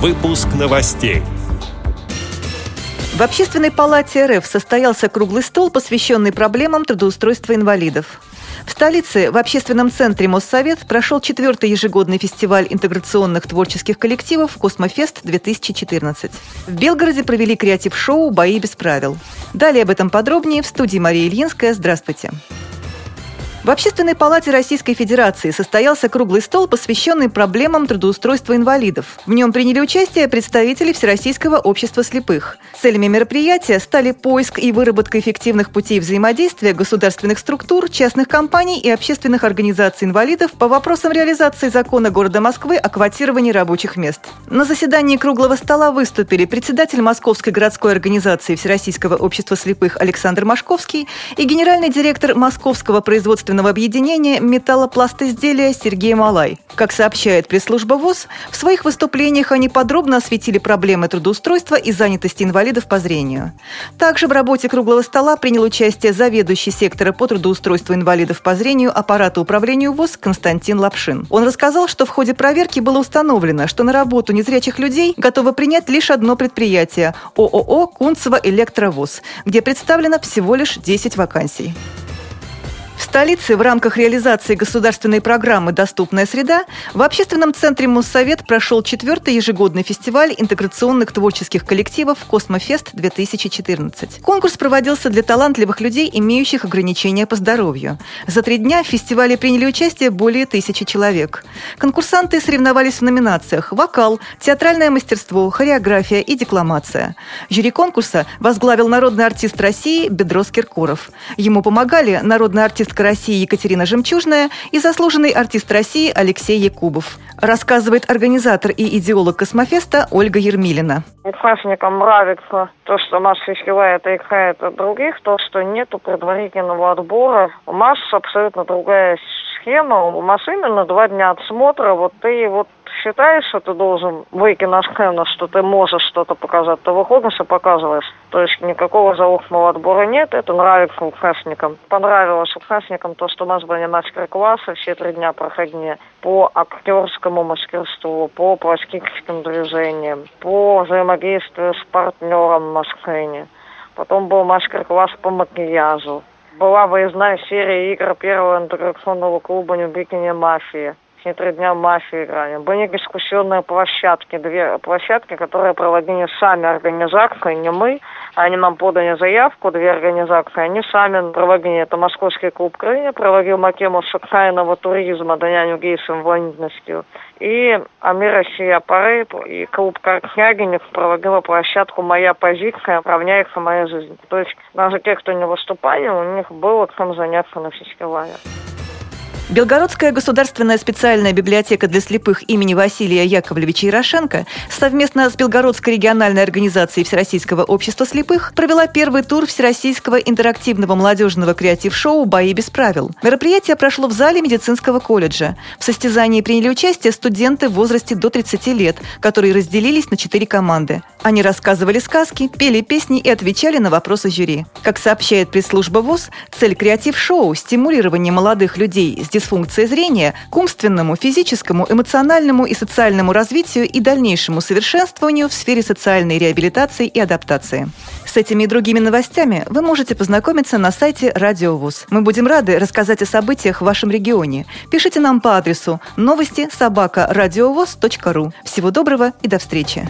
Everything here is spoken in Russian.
Выпуск новостей. В Общественной палате РФ состоялся круглый стол, посвященный проблемам трудоустройства инвалидов. В столице в общественном центре Моссовет прошел четвертый ежегодный фестиваль интеграционных творческих коллективов «Космофест-2014». В Белгороде провели креатив-шоу «Бои без правил». Далее об этом подробнее в студии Мария Ильинская. Здравствуйте. В Общественной палате Российской Федерации состоялся круглый стол, посвященный проблемам трудоустройства инвалидов. В нем приняли участие представители Всероссийского общества слепых. Целями мероприятия стали поиск и выработка эффективных путей взаимодействия государственных структур, частных компаний и общественных организаций инвалидов по вопросам реализации закона города Москвы о квотировании рабочих мест. На заседании круглого стола выступили председатель Московской городской организации Всероссийского общества слепых Александр Машковский и генеральный директор Московского производства общественного объединения металлопластизделия Сергей Малай. Как сообщает пресс-служба ВОЗ, в своих выступлениях они подробно осветили проблемы трудоустройства и занятости инвалидов по зрению. Также в работе круглого стола принял участие заведующий сектора по трудоустройству инвалидов по зрению аппарата управления ВОЗ Константин Лапшин. Он рассказал, что в ходе проверки было установлено, что на работу незрячих людей готово принять лишь одно предприятие – ООО «Кунцево Электровоз», где представлено всего лишь 10 вакансий столице в рамках реализации государственной программы «Доступная среда» в общественном центре Моссовет прошел четвертый ежегодный фестиваль интеграционных творческих коллективов «Космофест-2014». Конкурс проводился для талантливых людей, имеющих ограничения по здоровью. За три дня в фестивале приняли участие более тысячи человек. Конкурсанты соревновались в номинациях «Вокал», «Театральное мастерство», «Хореография» и «Декламация». Жюри конкурса возглавил народный артист России Бедрос Киркоров. Ему помогали народный артист артистка России Екатерина Жемчужная и заслуженный артист России Алексей Якубов. Рассказывает организатор и идеолог Космофеста Ольга Ермилина. Участникам нравится то, что наш фестиваль отличает от других, то, что нету предварительного отбора. У нас абсолютно другая схема. У нас именно два дня отсмотра. Вот ты вот считаешь, что ты должен выйти на сцену, что ты можешь что-то показать, ты выходишь и показываешь. То есть никакого заочного отбора нет, это нравится участникам. Понравилось участникам то, что у нас были мастер-классы, все три дня проходили по актерскому мастерству, по пластическим движениям, по взаимодействию с партнером на сцене. Потом был мастер-класс по макияжу. Была выездная серия игр первого интеграционного клуба «Нюбикиня Мафия» все три дня мафии играли. Были дискуссионные площадки, две площадки, которые проводили сами организации, не мы. Они нам подали заявку, две организации, они сами проводили. Это Московский клуб Крылья, проводил макему социального туризма, доняню гейсом инвалидностью. И Амир Россия Парейп и клуб Каркнягинев проводила площадку «Моя позиция равняется моя жизнь». То есть даже те, кто не выступали, у них было чем заняться на фестивале. Белгородская государственная специальная библиотека для слепых имени Василия Яковлевича Ярошенко совместно с Белгородской региональной организацией Всероссийского общества слепых провела первый тур Всероссийского интерактивного молодежного креатив-шоу «Бои без правил». Мероприятие прошло в зале медицинского колледжа. В состязании приняли участие студенты в возрасте до 30 лет, которые разделились на четыре команды. Они рассказывали сказки, пели песни и отвечали на вопросы жюри. Как сообщает пресс-служба ВОЗ, цель креатив-шоу – стимулирование молодых людей с дисфункцией зрения к умственному, физическому, эмоциональному и социальному развитию и дальнейшему совершенствованию в сфере социальной реабилитации и адаптации. С этими и другими новостями вы можете познакомиться на сайте Радио ВУЗ. Мы будем рады рассказать о событиях в вашем регионе. Пишите нам по адресу новости собака ру. Всего доброго и до встречи!